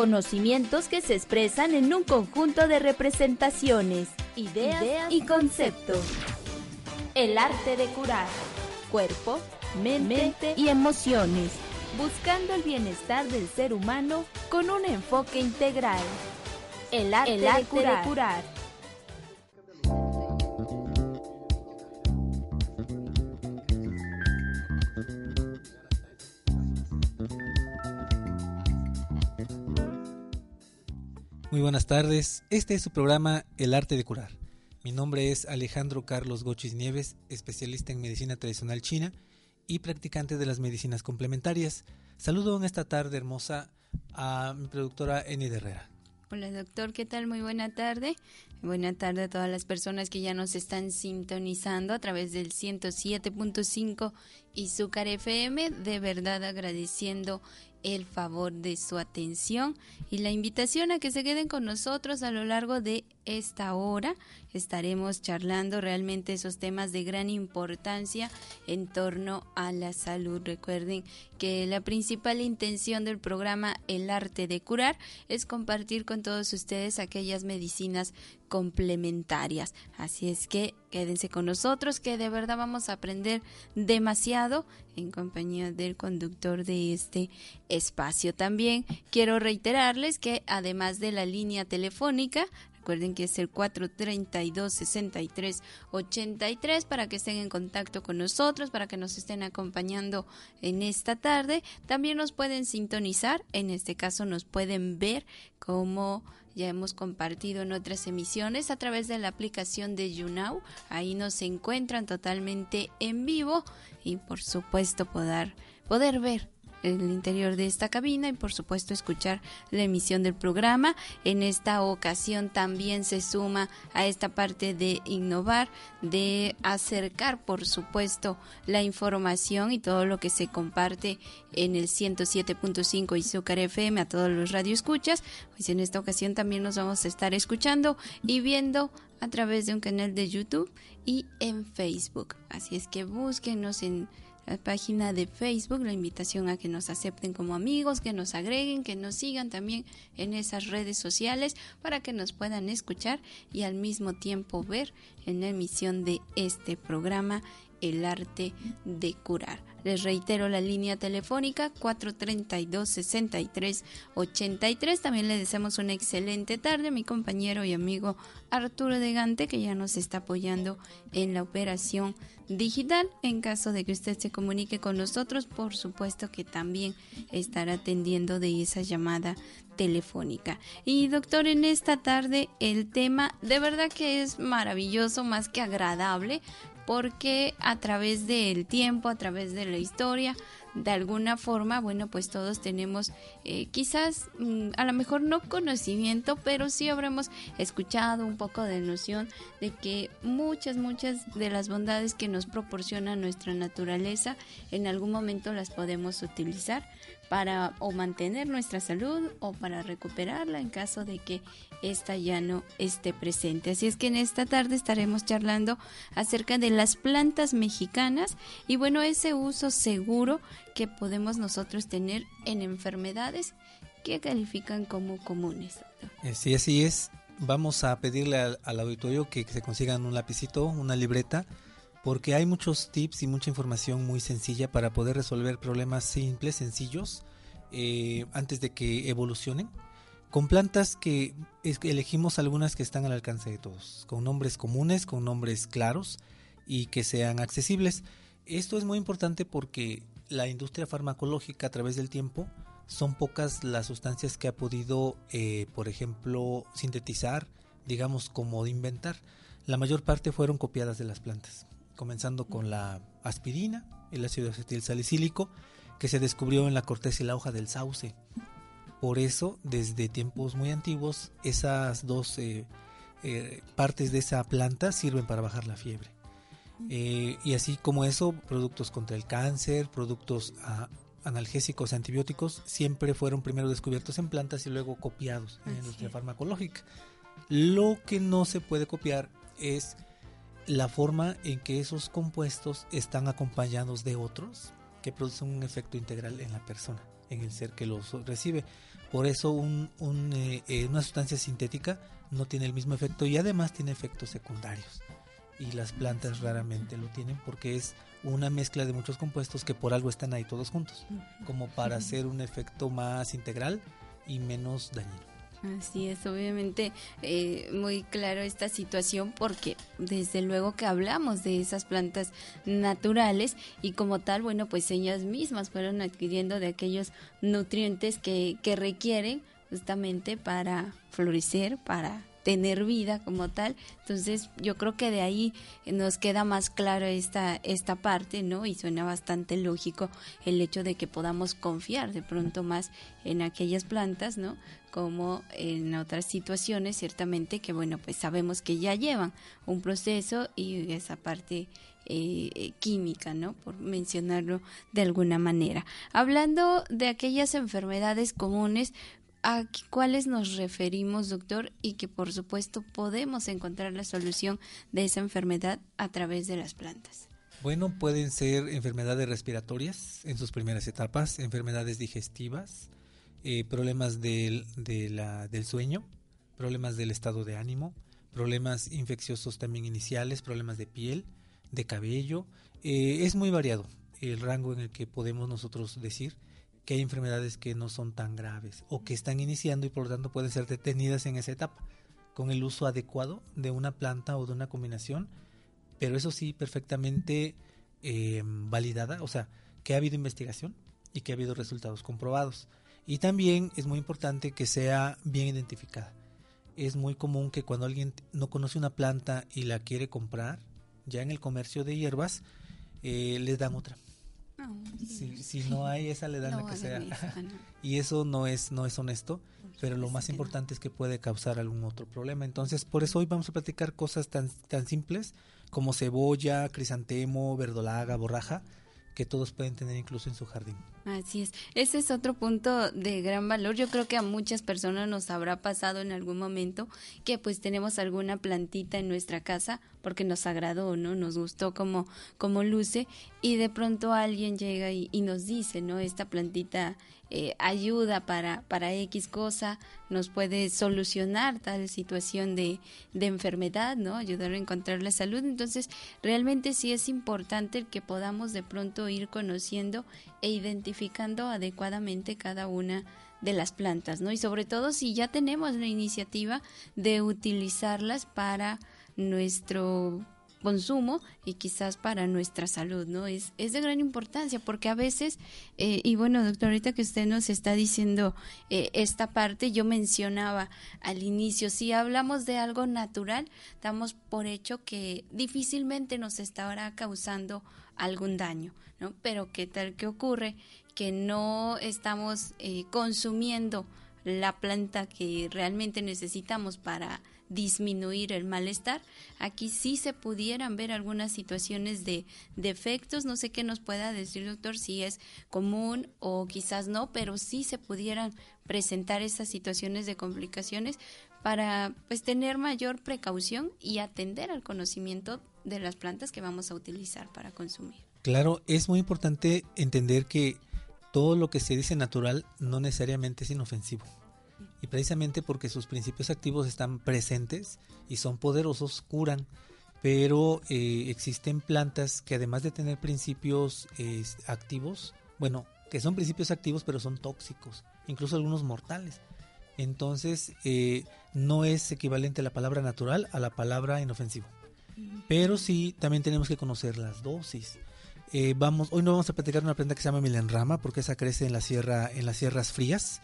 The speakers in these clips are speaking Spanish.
Conocimientos que se expresan en un conjunto de representaciones, ideas, y conceptos. El arte de curar. Cuerpo, mente, y emociones. Buscando el bienestar del ser humano con un enfoque integral. El arte, De curar. Muy buenas tardes, este es su programa El arte de curar. Mi nombre es Alejandro Carlos Gochis Nieves, especialista en medicina tradicional china y practicante de las medicinas complementarias. Saludo en esta tarde hermosa a mi productora Eni Herrera. Hola doctor, ¿qué tal? Muy buena tarde. Buena tarde a todas las personas que ya nos están sintonizando a través del 107.5 y Zúcar FM. De verdad agradeciendo el favor de su atención y la invitación a que se queden con nosotros a lo largo de esta hora. Estaremos charlando realmente esos temas de gran importancia en torno a la salud. Recuerden que la principal intención del programa El arte de curar es compartir con todos ustedes aquellas medicinas complementarias. Así es que quédense con nosotros que de verdad vamos a aprender demasiado en compañía del conductor de este espacio. También quiero reiterarles que además de la línea telefónica, Recuerden que es el 432-6383 para que estén en contacto con nosotros, para que nos estén acompañando en esta tarde. También nos pueden sintonizar, en este caso nos pueden ver como ya hemos compartido en otras emisiones a través de la aplicación de YouNow. Ahí nos encuentran totalmente en vivo y por supuesto poder, poder ver el interior de esta cabina y por supuesto escuchar la emisión del programa. En esta ocasión también se suma a esta parte de innovar, de acercar por supuesto la información y todo lo que se comparte en el 107.5 Izúcar FM a todos los radioescuchas. Pues en esta ocasión también nos vamos a estar escuchando y viendo a través de un canal de YouTube y en Facebook. Así es que búsquenos en página de Facebook, la invitación a que nos acepten como amigos, que nos agreguen, que nos sigan también en esas redes sociales para que nos puedan escuchar y al mismo tiempo ver en la emisión de este programa el arte de curar. Les reitero la línea telefónica 432-6383. También le deseamos una excelente tarde a mi compañero y amigo Arturo de Gante, que ya nos está apoyando en la operación digital. En caso de que usted se comunique con nosotros, por supuesto que también estará atendiendo de esa llamada telefónica. Y doctor, en esta tarde el tema de verdad que es maravilloso, más que agradable, porque a través del tiempo, a través de la historia, de alguna forma, bueno, pues todos tenemos eh, quizás mm, a lo mejor no conocimiento, pero sí habremos escuchado un poco de noción de que muchas, muchas de las bondades que nos proporciona nuestra naturaleza, en algún momento las podemos utilizar para o mantener nuestra salud o para recuperarla en caso de que ésta ya no esté presente. Así es que en esta tarde estaremos charlando acerca de las plantas mexicanas y bueno, ese uso seguro que podemos nosotros tener en enfermedades que califican como comunes. Eh, sí, así es. Vamos a pedirle al, al auditorio que se consigan un lapicito, una libreta porque hay muchos tips y mucha información muy sencilla para poder resolver problemas simples, sencillos, eh, antes de que evolucionen, con plantas que elegimos algunas que están al alcance de todos, con nombres comunes, con nombres claros y que sean accesibles. Esto es muy importante porque la industria farmacológica a través del tiempo son pocas las sustancias que ha podido, eh, por ejemplo, sintetizar, digamos, como inventar. La mayor parte fueron copiadas de las plantas comenzando con la aspirina, el ácido acetil salicílico, que se descubrió en la corteza y la hoja del sauce. Por eso, desde tiempos muy antiguos, esas dos eh, eh, partes de esa planta sirven para bajar la fiebre. Eh, y así como eso, productos contra el cáncer, productos ah, analgésicos, antibióticos, siempre fueron primero descubiertos en plantas y luego copiados en la industria farmacológica. Lo que no se puede copiar es la forma en que esos compuestos están acompañados de otros que producen un efecto integral en la persona, en el ser que los recibe. Por eso un, eh, eh, una sustancia sintética no tiene el mismo efecto y además tiene efectos secundarios. Y las plantas raramente lo tienen porque es una mezcla de muchos compuestos que por algo están ahí todos juntos, como para hacer un efecto más integral y menos dañino. Así es, obviamente eh, muy claro esta situación porque desde luego que hablamos de esas plantas naturales y como tal, bueno, pues ellas mismas fueron adquiriendo de aquellos nutrientes que, que requieren justamente para florecer, para tener vida como tal. Entonces, yo creo que de ahí nos queda más claro esta, esta parte, ¿no? Y suena bastante lógico el hecho de que podamos confiar de pronto más en aquellas plantas, ¿no? Como en otras situaciones, ciertamente que, bueno, pues sabemos que ya llevan un proceso y esa parte eh, eh, química, ¿no? Por mencionarlo de alguna manera. Hablando de aquellas enfermedades comunes, a cuáles nos referimos, doctor, y que por supuesto podemos encontrar la solución de esa enfermedad a través de las plantas. Bueno, pueden ser enfermedades respiratorias en sus primeras etapas, enfermedades digestivas, eh, problemas del, del sueño, problemas del estado de ánimo, problemas infecciosos también iniciales, problemas de piel, de cabello. Eh, es muy variado el rango en el que podemos nosotros decir que hay enfermedades que no son tan graves o que están iniciando y por lo tanto pueden ser detenidas en esa etapa con el uso adecuado de una planta o de una combinación, pero eso sí perfectamente eh, validada, o sea, que ha habido investigación y que ha habido resultados comprobados. Y también es muy importante que sea bien identificada. Es muy común que cuando alguien no conoce una planta y la quiere comprar, ya en el comercio de hierbas, eh, les dan otra si, no hay esa le dan la que sea. y eso no es, no es honesto, pero lo más importante es que puede causar algún otro problema. Entonces, por eso hoy vamos a platicar cosas tan, tan simples como cebolla, crisantemo, verdolaga, borraja, que todos pueden tener incluso en su jardín. Así es. Ese es otro punto de gran valor. Yo creo que a muchas personas nos habrá pasado en algún momento que pues tenemos alguna plantita en nuestra casa porque nos agradó, ¿no? Nos gustó como, como luce y de pronto alguien llega y, y nos dice, ¿no? Esta plantita eh, ayuda para, para X cosa, nos puede solucionar tal situación de, de enfermedad, ¿no? Ayudar a encontrar la salud. Entonces, realmente sí es importante que podamos de pronto ir conociendo e identificando adecuadamente cada una de las plantas, ¿no? Y sobre todo si ya tenemos la iniciativa de utilizarlas para nuestro consumo y quizás para nuestra salud, ¿no? Es, es de gran importancia porque a veces, eh, y bueno, doctor, ahorita que usted nos está diciendo eh, esta parte, yo mencionaba al inicio, si hablamos de algo natural, damos por hecho que difícilmente nos estará causando algún daño, ¿no? Pero ¿qué tal que ocurre? Que no estamos eh, consumiendo la planta que realmente necesitamos para disminuir el malestar. Aquí sí se pudieran ver algunas situaciones de defectos, no sé qué nos pueda decir doctor si es común o quizás no, pero sí se pudieran presentar esas situaciones de complicaciones para pues tener mayor precaución y atender al conocimiento de las plantas que vamos a utilizar para consumir. Claro, es muy importante entender que todo lo que se dice natural no necesariamente es inofensivo y precisamente porque sus principios activos están presentes y son poderosos, curan. Pero eh, existen plantas que además de tener principios activos, bueno, que son principios activos pero son tóxicos, incluso algunos mortales. Entonces eh, no es equivalente la palabra natural a la palabra inofensivo. Pero sí, también tenemos que conocer las dosis. Eh, vamos, hoy no vamos a platicar una planta que se llama milenrama porque esa crece en la sierra, en las sierras frías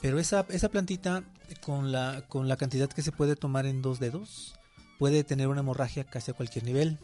pero esa, esa plantita, con la, con la cantidad que se puede tomar en dos dedos, puede tener una hemorragia casi a cualquier nivel.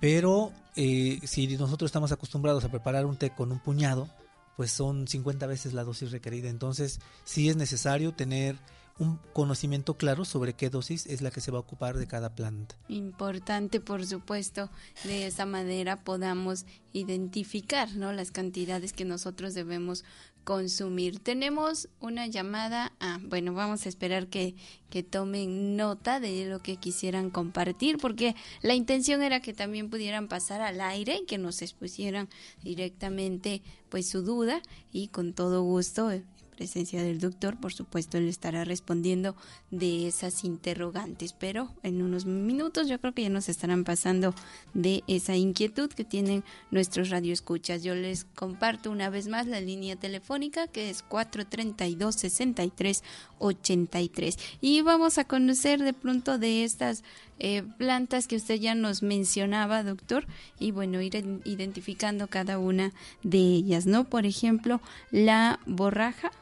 Pero eh, si nosotros estamos acostumbrados a preparar un té con un puñado, pues son 50 veces la dosis requerida. Entonces, sí es necesario tener un conocimiento claro sobre qué dosis es la que se va a ocupar de cada planta. Importante, por supuesto, de esa manera podamos identificar ¿no? las cantidades que nosotros debemos consumir. Tenemos una llamada. Ah, bueno, vamos a esperar que, que tomen nota de lo que quisieran compartir, porque la intención era que también pudieran pasar al aire y que nos expusieran directamente pues su duda y con todo gusto presencia del doctor, por supuesto, él estará respondiendo de esas interrogantes, pero en unos minutos yo creo que ya nos estarán pasando de esa inquietud que tienen nuestros radioescuchas. Yo les comparto una vez más la línea telefónica que es 432 63 83 y vamos a conocer de pronto de estas eh, plantas que usted ya nos mencionaba, doctor, y bueno, ir identificando cada una de ellas, ¿no? Por ejemplo, la borraja,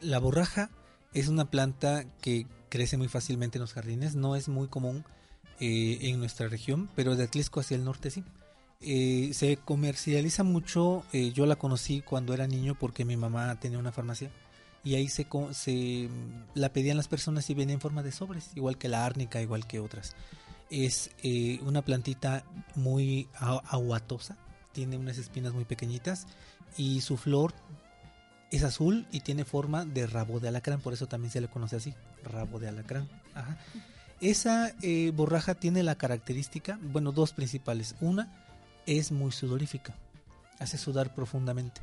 la borraja es una planta que crece muy fácilmente en los jardines, no es muy común eh, en nuestra región, pero de Atlisco hacia el norte sí. Eh, se comercializa mucho, eh, yo la conocí cuando era niño porque mi mamá tenía una farmacia y ahí se, se la pedían las personas y venía en forma de sobres, igual que la árnica, igual que otras. Es una plantita muy aguatosa, tiene unas espinas muy pequeñitas y su flor es azul y tiene forma de rabo de alacrán, por eso también se le conoce así, rabo de alacrán. Esa eh, borraja tiene la característica, bueno, dos principales. Una es muy sudorífica, hace sudar profundamente,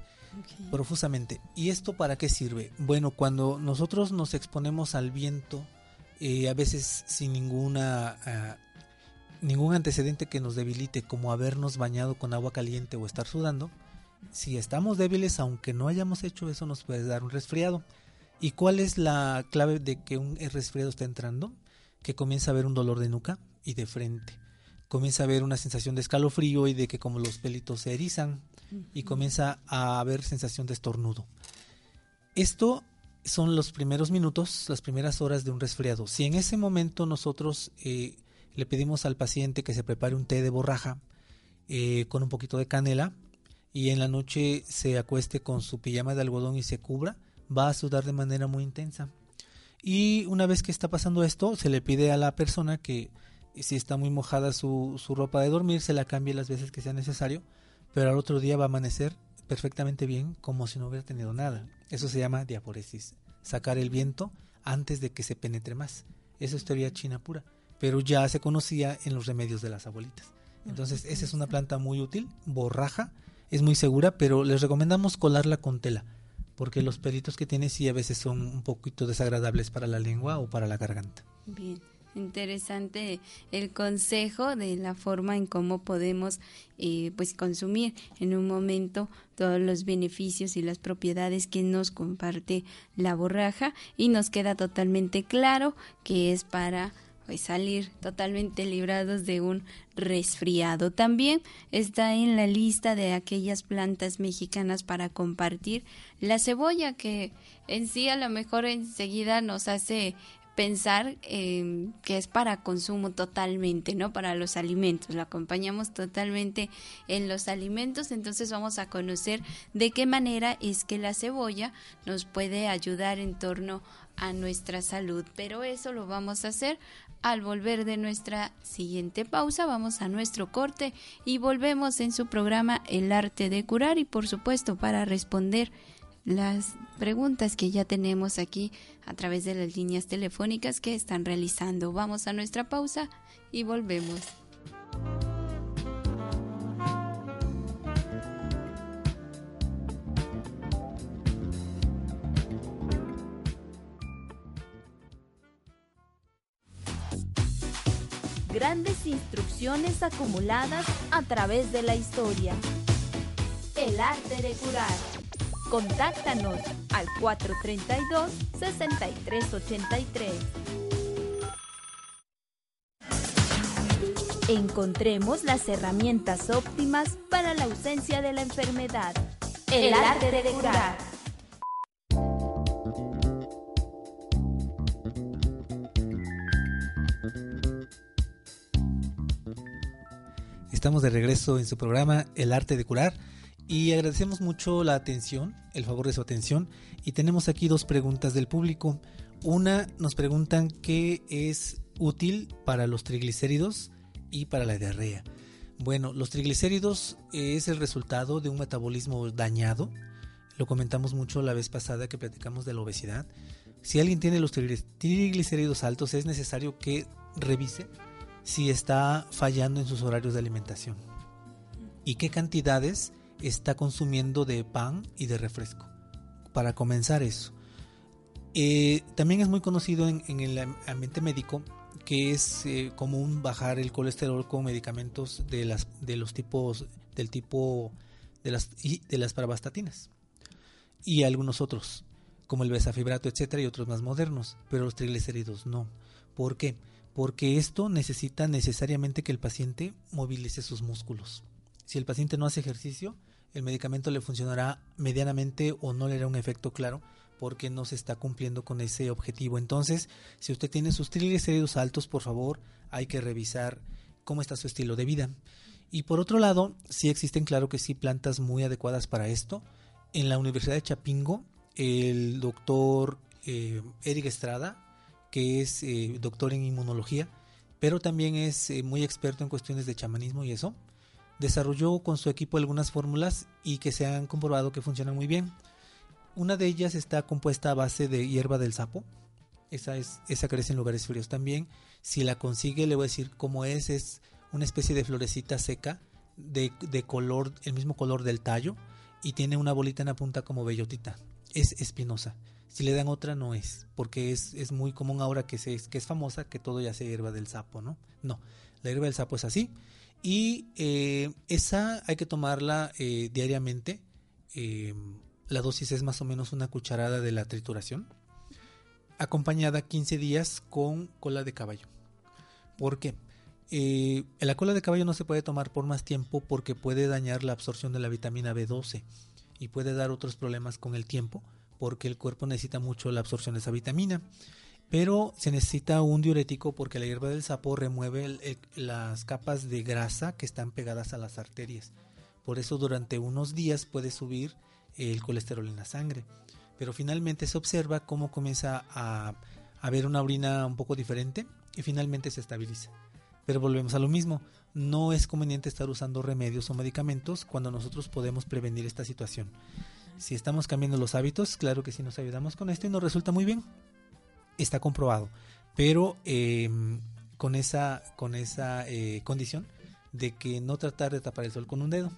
profusamente. ¿Y esto para qué sirve? Bueno, cuando nosotros nos exponemos al viento, eh, a veces sin ninguna... Ah, ningún antecedente que nos debilite como habernos bañado con agua caliente o estar sudando, si estamos débiles, aunque no hayamos hecho eso, nos puede dar un resfriado. ¿Y cuál es la clave de que un resfriado está entrando? Que comienza a haber un dolor de nuca y de frente. Comienza a haber una sensación de escalofrío y de que como los pelitos se erizan y comienza a haber sensación de estornudo. Esto son los primeros minutos, las primeras horas de un resfriado. Si en ese momento nosotros eh, le pedimos al paciente que se prepare un té de borraja eh, con un poquito de canela, y en la noche se acueste con su pijama de algodón y se cubra, va a sudar de manera muy intensa. Y una vez que está pasando esto, se le pide a la persona que si está muy mojada su, su ropa de dormir, se la cambie las veces que sea necesario, pero al otro día va a amanecer perfectamente bien como si no hubiera tenido nada. Eso se llama diaporesis, sacar el viento antes de que se penetre más. Eso es teoría china pura, pero ya se conocía en los remedios de las abuelitas. Entonces, esa es una planta muy útil, borraja, es muy segura, pero les recomendamos colarla con tela, porque los pelitos que tiene sí a veces son un poquito desagradables para la lengua o para la garganta. Bien. Interesante el consejo de la forma en cómo podemos eh, pues consumir en un momento todos los beneficios y las propiedades que nos comparte la borraja y nos queda totalmente claro que es para salir totalmente librados de un resfriado. También está en la lista de aquellas plantas mexicanas para compartir la cebolla que en sí a lo mejor enseguida nos hace pensar que es para consumo totalmente, ¿no? Para los alimentos. Lo acompañamos totalmente en los alimentos, entonces vamos a conocer de qué manera es que la cebolla nos puede ayudar en torno a nuestra salud, pero eso lo vamos a hacer al volver de nuestra siguiente pausa, vamos a nuestro corte y volvemos en su programa El arte de curar y por supuesto para responder las preguntas que ya tenemos aquí a través de las líneas telefónicas que están realizando. Vamos a nuestra pausa y volvemos. Grandes instrucciones acumuladas a través de la historia. El arte de curar. Contáctanos al 432-6383. Encontremos las herramientas óptimas para la ausencia de la enfermedad. El, arte de curar. Estamos de regreso en su programa El arte de curar Y agradecemos mucho la atención, el favor de su atención. Y tenemos aquí dos preguntas del público. Una nos preguntan qué es útil para los triglicéridos y para la diarrea. Bueno, los triglicéridos es el resultado de un metabolismo dañado. Lo comentamos mucho la vez pasada que platicamos de la obesidad. Si alguien tiene los triglicéridos altos, es necesario que revise si está fallando en sus horarios de alimentación y qué cantidades está consumiendo de pan y de refresco. Para comenzar eso. Eh, también es muy conocido en, el ambiente médico que es eh, común bajar el colesterol con medicamentos de las de los tipos del tipo de las de las y algunos otros como el besafibrato etcétera y otros más modernos pero los triglicéridos no ¿por qué? Porque esto necesita necesariamente que el paciente movilice sus músculos si el paciente no hace ejercicio el medicamento le funcionará medianamente o no le hará un efecto claro porque no se está cumpliendo con ese objetivo. Entonces, si usted tiene sus triglicéridos altos, por favor, hay que revisar cómo está su estilo de vida. Y por otro lado, sí existen, claro que sí, plantas muy adecuadas para esto. En la Universidad de Chapingo, el doctor eh, Eric Estrada, que es eh, doctor en inmunología, pero también es eh, muy experto en cuestiones de chamanismo y eso, desarrolló con su equipo algunas fórmulas y que se han comprobado que funcionan muy bien. Una de ellas está compuesta a base de hierba del sapo. Esa, es, esa crece en lugares fríos también. Si la consigue, le voy a decir cómo es. Es una especie de florecita seca de, de color, el mismo color del tallo y tiene una bolita en la punta como bellotita. Es espinosa. Si le dan otra no es, porque es, es muy común ahora que, se, que es famosa que todo ya sea hierba del sapo, ¿no? No, la hierba del sapo es así. Y eh, esa hay que tomarla eh, diariamente. Eh, la dosis es más o menos una cucharada de la trituración, acompañada 15 días con cola de caballo. ¿Por qué? Eh, la cola de caballo no se puede tomar por más tiempo porque puede dañar la absorción de la vitamina B12 y puede dar otros problemas con el tiempo porque el cuerpo necesita mucho la absorción de esa vitamina. Pero se necesita un diurético porque la hierba del sapo remueve las capas de grasa que están pegadas a las arterias. Por eso durante unos días puede subir el colesterol en la sangre. Pero finalmente se observa cómo comienza a haber una orina un poco diferente y finalmente se estabiliza. Pero volvemos a lo mismo, no es conveniente estar usando remedios o medicamentos cuando nosotros podemos prevenir esta situación. Si estamos cambiando los hábitos, claro que sí nos ayudamos con esto y nos resulta muy bien. Está comprobado. Pero em, con esa, con esa eh, condición de que no tratar de tapar el sol con un dedo.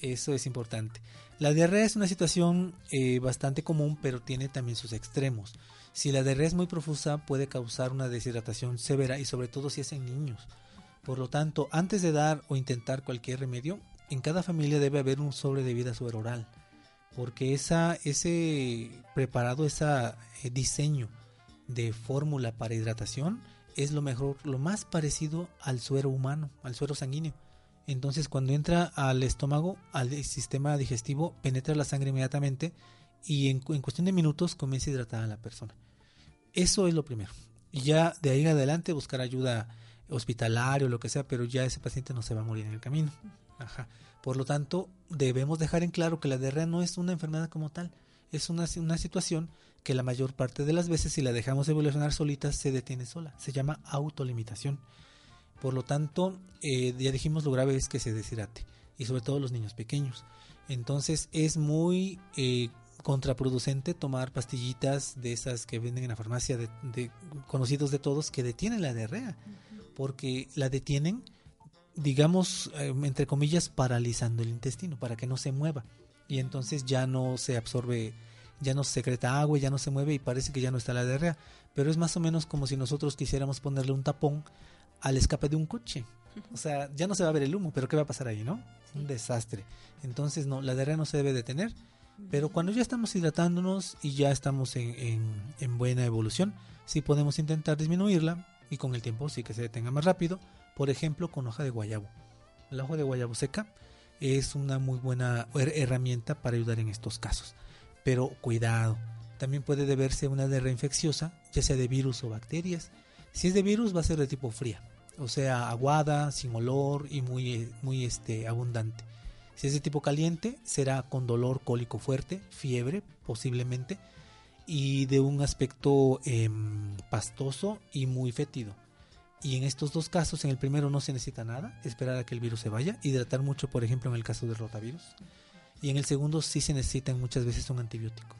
Eso es importante. La diarrea es una situación eh, bastante común, pero tiene también sus extremos. Si la diarrea es muy profusa, puede causar una deshidratación severa y sobre todo si es en niños. Por lo tanto, antes de dar o intentar cualquier remedio, en cada familia debe haber un sobre de vida oral, porque esa, ese preparado, ese eh, diseño de fórmula para hidratación es lo mejor, lo más parecido al suero humano, al suero sanguíneo. Entonces cuando entra al estómago, al sistema digestivo, penetra la sangre inmediatamente y en, cuestión de minutos comienza a hidratar a la persona. Eso es lo primero. Y ya de ahí en adelante buscar ayuda hospitalaria o lo que sea, pero ya ese paciente no se va a morir en el camino. Ajá. Por lo tanto, debemos dejar en claro que la diarrea no es una enfermedad como tal, es una, una situación que la mayor parte de las veces si la dejamos evolucionar solita se detiene sola. Se llama autolimitación. Por lo tanto, eh, ya dijimos lo grave es que se deshidrate y sobre todo los niños pequeños. Entonces es muy eh, contraproducente tomar pastillitas de esas que venden en la farmacia de, conocidos de todos que detienen la diarrea, porque la detienen, digamos, eh, entre comillas, paralizando el intestino para que no se mueva y entonces ya no se absorbe, ya no se secreta agua, ya no se mueve y parece que ya no está la diarrea. Pero es más o menos como si nosotros quisiéramos ponerle un tapón al escape de un coche. O sea, ya no se va a ver el humo, pero ¿qué va a pasar ahí, no? Un desastre. Entonces, no, la diarrea no se debe detener. Pero cuando ya estamos hidratándonos y ya estamos en, en, buena evolución, sí podemos intentar disminuirla y con el tiempo sí que se detenga más rápido. Por ejemplo, con hoja de guayabo. La hoja de guayabo seca es una muy buena herramienta para ayudar en estos casos. Pero cuidado, también puede deberse una diarrea infecciosa, ya sea de virus o bacterias. Si es de virus va a ser de tipo fría, o sea, aguada, sin olor y muy, muy este, abundante. Si es de tipo caliente, será con dolor cólico fuerte, fiebre posiblemente, y de un aspecto em, pastoso y muy fétido. Y en estos dos casos, en el primero no se necesita nada, esperar a que el virus se vaya, hidratar mucho, por ejemplo, en el caso del rotavirus. Y en el segundo sí se necesita muchas veces un antibiótico.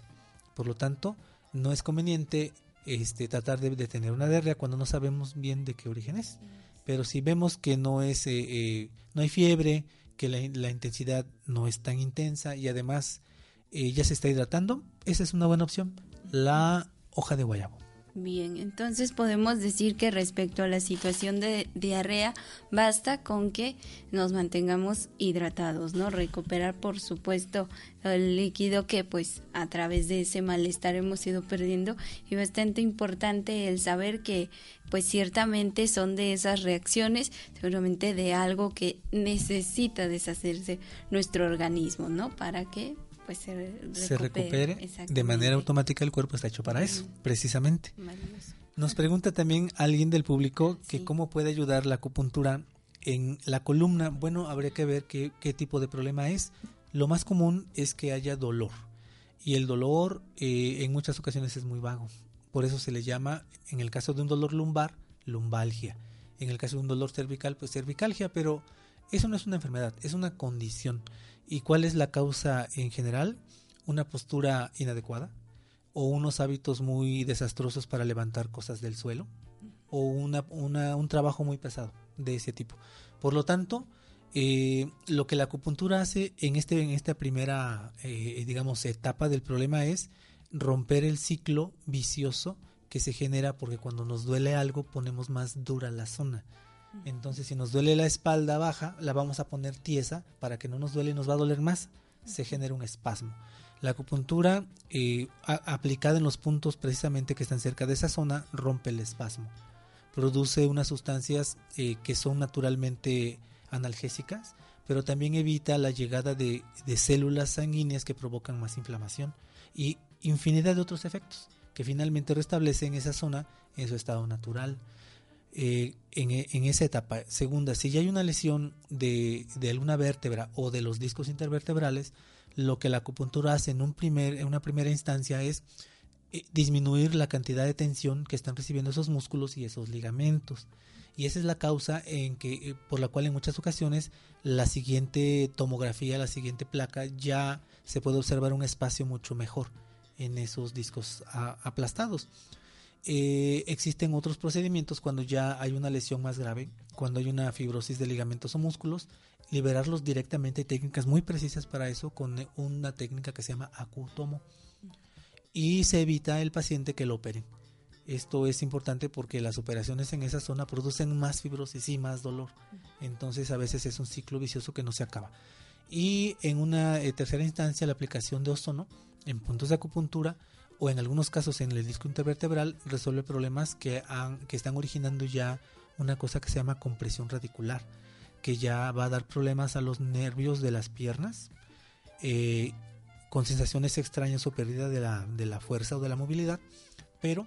Por lo tanto, no es conveniente este, tratar de, tener una diarrea cuando no sabemos bien de qué origen es. Pero si vemos que no es, eh, eh, no hay fiebre, que la, intensidad no es tan intensa y además eh, ya se está hidratando, esa es una buena opción. La hoja de guayabo. Bien, entonces podemos decir que respecto a la situación de diarrea, basta con que nos mantengamos hidratados, ¿no? Recuperar, por supuesto, el líquido que pues a través de ese malestar hemos ido perdiendo y bastante importante el saber que pues ciertamente son de esas reacciones, seguramente de algo que necesita deshacerse nuestro organismo, ¿no? Para que pues se recupere, de manera automática el cuerpo está hecho para eso, precisamente. Nos pregunta también alguien del público que cómo puede ayudar la acupuntura en la columna. Bueno, habría que ver qué, qué tipo de problema es. Lo más común es que haya dolor y el dolor eh, en muchas ocasiones es muy vago. Por eso se le llama, en el caso de un dolor lumbar, lumbalgia. En el caso de un dolor cervical, pues cervicalgia, pero eso no es una enfermedad, es una condición. ¿Y cuál es la causa en general? Una postura inadecuada o unos hábitos muy desastrosos para levantar cosas del suelo o una, un trabajo muy pesado de ese tipo. Por lo tanto, eh, lo que la acupuntura hace en, este, en esta primera, eh, digamos, etapa del problema es romper el ciclo vicioso que se genera porque cuando nos duele algo ponemos más dura la zona. Entonces, si nos duele la espalda baja, la vamos a poner tiesa para que no nos duele y nos va a doler más. Se genera un espasmo. La acupuntura eh, aplicada en los puntos precisamente que están cerca de esa zona rompe el espasmo. Produce unas sustancias eh, que son naturalmente analgésicas, pero también evita la llegada de, de células sanguíneas que provocan más inflamación y infinidad de otros efectos que finalmente restablecen esa zona en su estado natural. Eh, en, esa etapa. Segunda, si ya hay una lesión de, de, alguna vértebra o de los discos intervertebrales, lo que la acupuntura hace en, una primera instancia es eh, disminuir la cantidad de tensión que están recibiendo esos músculos y esos ligamentos. Y esa es la causa eh, por la cual en muchas ocasiones la siguiente tomografía, la siguiente placa, ya se puede observar un espacio mucho mejor en esos discos aplastados. Eh, existen otros procedimientos cuando ya hay una lesión más grave, cuando hay una fibrosis de ligamentos o músculos, liberarlos directamente. Hay técnicas muy precisas para eso con una técnica que se llama acutomo. Y se evita el paciente que lo operen. Esto es importante porque las operaciones en esa zona producen más fibrosis y más dolor. Entonces a veces es un ciclo vicioso que no se acaba. Y en una eh, tercera instancia la aplicación de ozono en puntos de acupuntura o en algunos casos en el disco intervertebral resuelve problemas que, han, que están originando ya una cosa que se llama compresión radicular, que ya va a dar problemas a los nervios de las piernas, eh, con sensaciones extrañas o pérdida de la, de la fuerza o de la movilidad, pero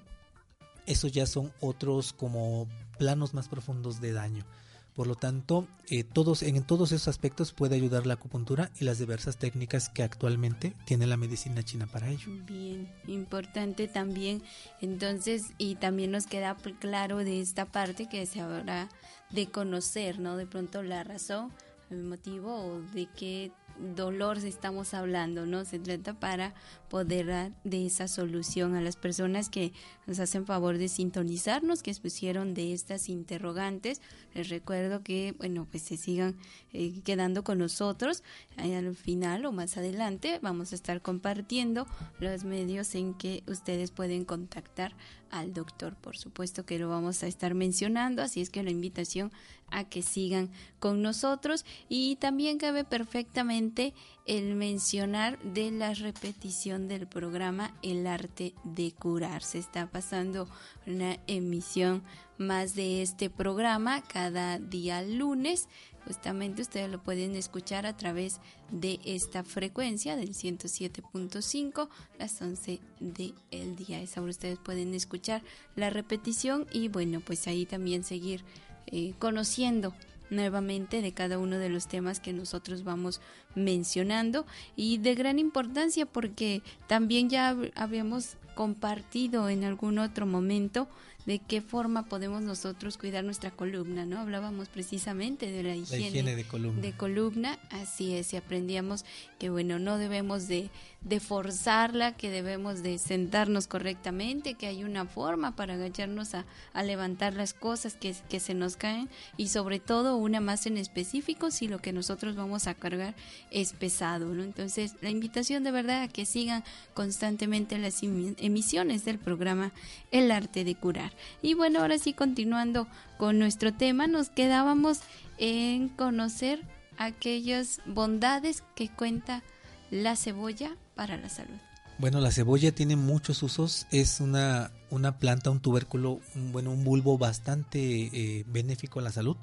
esos ya son otros como planos más profundos de daño. Por lo tanto, eh, todos, en todos esos aspectos puede ayudar la acupuntura y las diversas técnicas que actualmente tiene la medicina china para ello. Bien, importante también. Entonces, y también nos queda claro de esta parte que se habrá de conocer, ¿no? De pronto la razón, el motivo o de qué dolor estamos hablando, ¿no? Se trata para poder dar de esa solución a las personas que nos hacen favor de sintonizarnos, que expusieron de estas interrogantes. Les recuerdo que, bueno, pues se sigan eh, quedando con nosotros. al final o más adelante vamos a estar compartiendo los medios en que ustedes pueden contactar al doctor. Por supuesto que lo vamos a estar mencionando, así es que la invitación a que sigan con nosotros y también cabe perfectamente el mencionar de la repetición del programa El arte de curar. Se está pasando una emisión más de este programa cada día lunes. Justamente ustedes lo pueden escuchar a través de esta frecuencia del 107.5, las 11 del día. Es ahora ustedes pueden escuchar la repetición y bueno, pues ahí también seguir eh, conociendo nuevamente de cada uno de los temas que nosotros vamos mencionando y de gran importancia porque también ya habíamos compartido en algún otro momento de qué forma podemos nosotros cuidar nuestra columna, ¿no? Hablábamos precisamente de la higiene, de, columna. de columna, así es, y aprendíamos que bueno, no debemos de, de forzarla, que debemos de sentarnos correctamente, que hay una forma para agacharnos a, a levantar las cosas que, que se nos caen y sobre todo una más en específico si lo que nosotros vamos a cargar es pesado, ¿no? Entonces, la invitación de verdad a que sigan constantemente las emisiones del programa El arte de curar. Y bueno, ahora sí, continuando con nuestro tema, nos quedábamos en conocer aquellas bondades que cuenta la cebolla para la salud. Bueno, la cebolla tiene muchos usos. Es una, una planta, un tubérculo, un, bueno, un bulbo bastante eh, benéfico a la salud.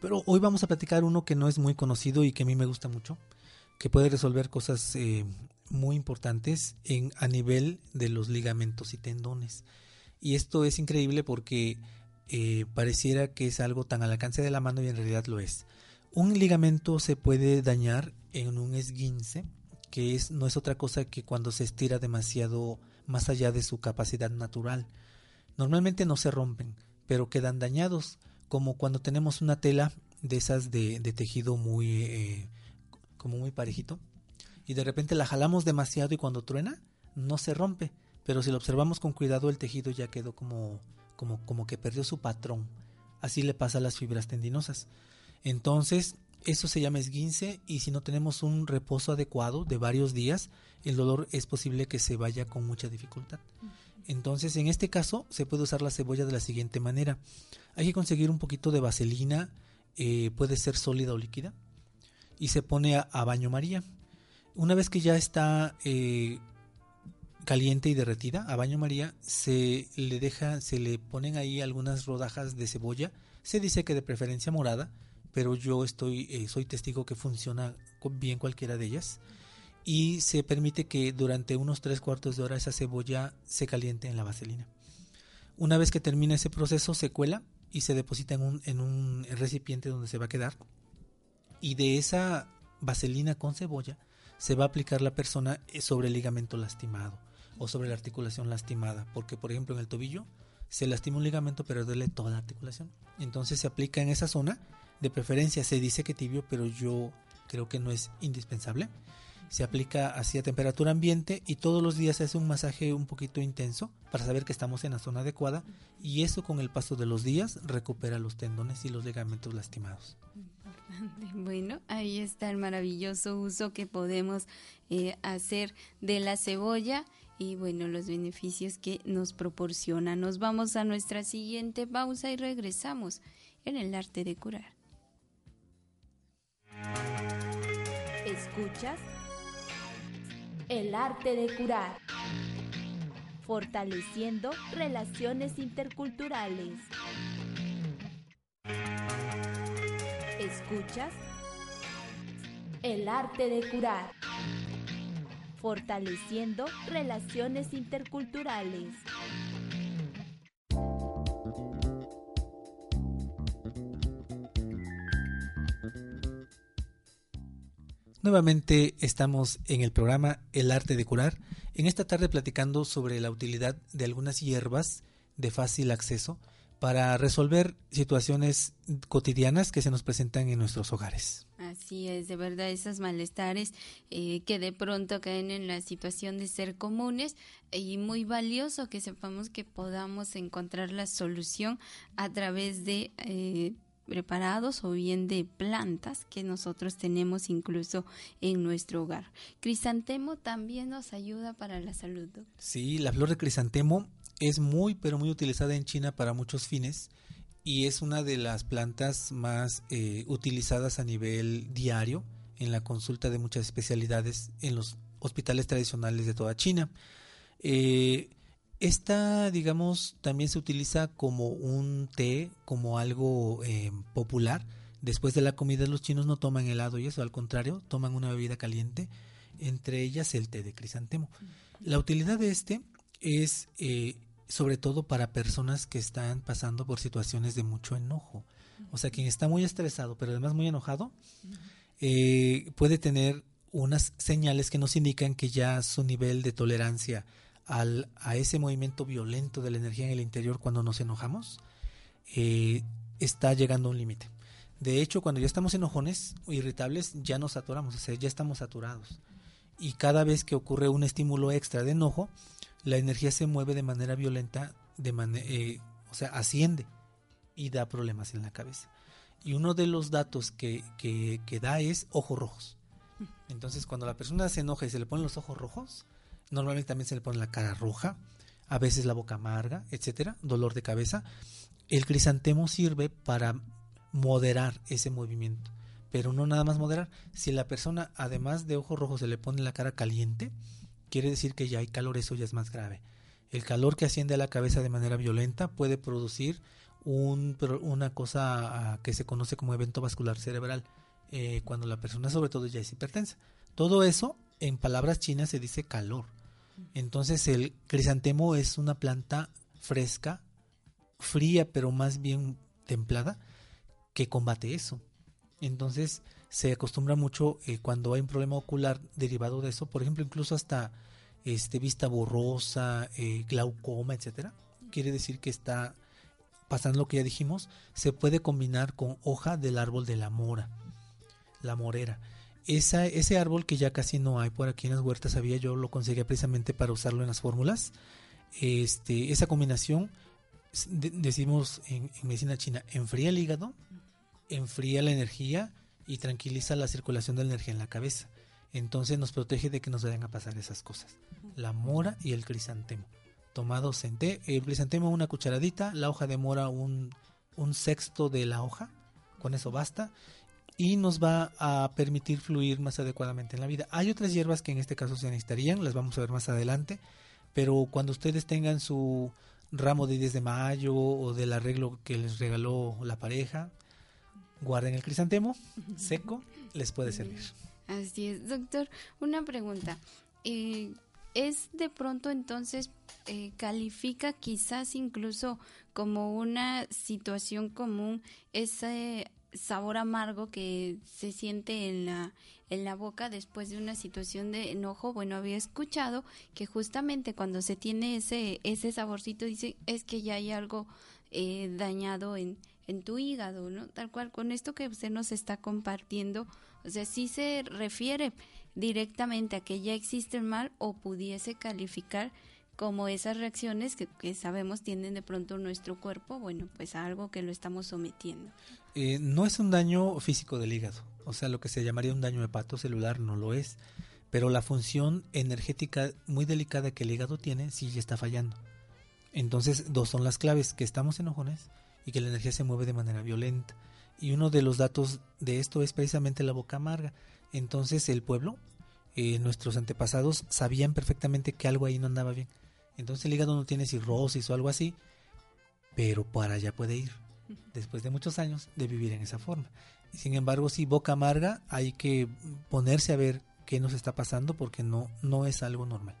Pero hoy vamos a platicar uno que no es muy conocido y que a mí me gusta mucho, que puede resolver cosas eh, muy importantes en, a nivel de los ligamentos y tendones. Y esto es increíble porque eh, pareciera que es algo tan al alcance de la mano y en realidad lo es. Un ligamento se puede dañar en un esguince, que es, no es otra cosa que cuando se estira demasiado más allá de su capacidad natural. Normalmente no se rompen, pero quedan dañados, como cuando tenemos una tela de esas de, tejido muy, eh, como muy parejito, y de repente la jalamos demasiado y cuando truena, no se rompe, pero si lo observamos con cuidado el tejido ya quedó como, como, como que perdió su patrón. Así le pasa a las fibras tendinosas. Entonces, eso se llama esguince y si no tenemos un reposo adecuado de varios días, el dolor es posible que se vaya con mucha dificultad. Entonces, en este caso, se puede usar la cebolla de la siguiente manera. Hay que conseguir un poquito de vaselina, eh, puede ser sólida o líquida, y se pone a, baño María. Una vez que ya está eh, caliente y derretida a baño María, se le deja, se le ponen ahí algunas rodajas de cebolla. Se dice que de preferencia morada, pero yo estoy, eh, soy testigo que funciona bien cualquiera de ellas. Y se permite que durante unos tres cuartos de hora esa cebolla se caliente en la vaselina. Una vez que termina ese proceso, se cuela y se deposita en un, en un recipiente donde se va a quedar. Y de esa vaselina con cebolla se va a aplicar la persona eh, sobre el ligamento lastimado o sobre la articulación lastimada, porque por ejemplo en el tobillo se lastima un ligamento pero duele toda la articulación. Entonces se aplica en esa zona, de preferencia se dice que tibio, pero yo creo que no es indispensable. Se aplica así a temperatura ambiente y todos los días se hace un masaje un poquito intenso para saber que estamos en la zona adecuada y eso con el paso de los días recupera los tendones y los ligamentos lastimados. Bueno, ahí está el maravilloso uso que podemos eh, hacer de la cebolla y bueno, los beneficios que nos proporciona. Nos vamos a nuestra siguiente pausa y regresamos en el arte de curar. ¿Escuchas? El arte de curar. Fortaleciendo relaciones interculturales. ¿Escuchas? El arte de curar fortaleciendo relaciones interculturales. Nuevamente estamos en el programa El arte de curar, en esta tarde platicando sobre la utilidad de algunas hierbas de fácil acceso para resolver situaciones cotidianas que se nos presentan en nuestros hogares. Así es, de verdad, esos malestares eh, que de pronto caen en la situación de ser comunes y muy valioso que sepamos que podamos encontrar la solución a través de eh, preparados o bien de plantas que nosotros tenemos incluso en nuestro hogar. Crisantemo también nos ayuda para la salud. Sí, la flor de crisantemo es muy, pero muy utilizada en China para muchos fines y es una de las plantas más eh, utilizadas a nivel diario en la consulta de muchas especialidades en los hospitales tradicionales de toda China. Eh, esta, digamos, también se utiliza como un té, como algo eh, popular. Después de la comida los chinos no toman helado y eso, al contrario, toman una bebida caliente, entre ellas el té de crisantemo. La utilidad de este es sobre todo para personas que están pasando por situaciones de mucho enojo. O sea, quien está muy estresado, pero además muy enojado, eh, puede tener unas señales que nos indican que ya su nivel de tolerancia al, a ese movimiento violento de la energía en el interior cuando nos enojamos eh, está llegando a un límite. De hecho, cuando ya estamos enojones o irritables, ya nos saturamos, o sea, ya estamos saturados. Y cada vez que ocurre un estímulo extra de enojo, la energía se mueve de manera violenta, de eh, o sea, asciende y da problemas en la cabeza. Y uno de los datos que, que da es ojos rojos. Entonces, cuando la persona se enoja y se le ponen los ojos rojos, normalmente también se le pone la cara roja, a veces la boca amarga, etcétera, dolor de cabeza. El crisantemo sirve para moderar ese movimiento, pero no nada más moderar. Si la persona, además de ojos rojos, se le pone la cara caliente, quiere decir que ya hay calor, eso ya es más grave. El calor que asciende a la cabeza de manera violenta puede producir un, una cosa ah, que se conoce como evento vascular cerebral, eh, cuando la persona sobre todo ya es hipertensa. Todo eso, en palabras chinas, se dice calor. Entonces el crisantemo es una planta fresca, fría, pero más bien templada, que combate eso. Entonces se acostumbra mucho eh, cuando hay un problema ocular derivado de eso, por ejemplo, incluso hasta este, vista borrosa, eh, glaucoma, etcétera. Quiere decir que está pasando lo que ya dijimos, se puede combinar con hoja del árbol de la mora, la morera. Esa, ese árbol que ya casi no hay por aquí en las huertas había, yo lo conseguí precisamente para usarlo en las fórmulas. Este, esa combinación, decimos en, medicina china, enfría el hígado, enfría la energía y tranquiliza la circulación de la energía en la cabeza. Entonces nos protege de que nos vayan a pasar esas cosas. La mora y el crisantemo. Tomados en té, el crisantemo una cucharadita, la hoja de mora un, un sexto de la hoja, con eso basta y nos va a permitir fluir más adecuadamente en la vida. Hay otras hierbas que en este caso se necesitarían, las vamos a ver más adelante, pero cuando ustedes tengan su ramo de 10 de mayo o del arreglo que les regaló la pareja, guarden el crisantemo seco, les puede servir. Así es, doctor. Una pregunta. Eh, ¿Es de pronto entonces eh, califica quizás incluso como una situación común ese sabor amargo que se siente en la, en la boca después de una situación de enojo. Bueno, había escuchado que justamente cuando se tiene ese, ese saborcito, dice, es que ya hay algo eh, dañado en, en tu hígado, ¿no? Tal cual, con esto que usted nos está compartiendo, o sea, sí se refiere directamente a que ya existe el mal o pudiese calificar como esas reacciones que, sabemos tienen de pronto nuestro cuerpo, bueno, pues a algo que lo estamos sometiendo. Eh, no es un daño físico del hígado, o sea, lo que se llamaría un daño hepatocelular no lo es, pero la función energética muy delicada que el hígado tiene sí ya está fallando. Entonces, dos son las claves, que estamos enojones y que la energía se mueve de manera violenta. Y uno de los datos de esto es precisamente la boca amarga. Entonces el pueblo, eh, nuestros antepasados, sabían perfectamente que algo ahí no andaba bien. Entonces el hígado no tiene cirrosis o algo así, pero para allá puede ir, después de muchos años de vivir en esa forma. Sin embargo, si boca amarga, hay que ponerse a ver qué nos está pasando porque no, no es algo normal.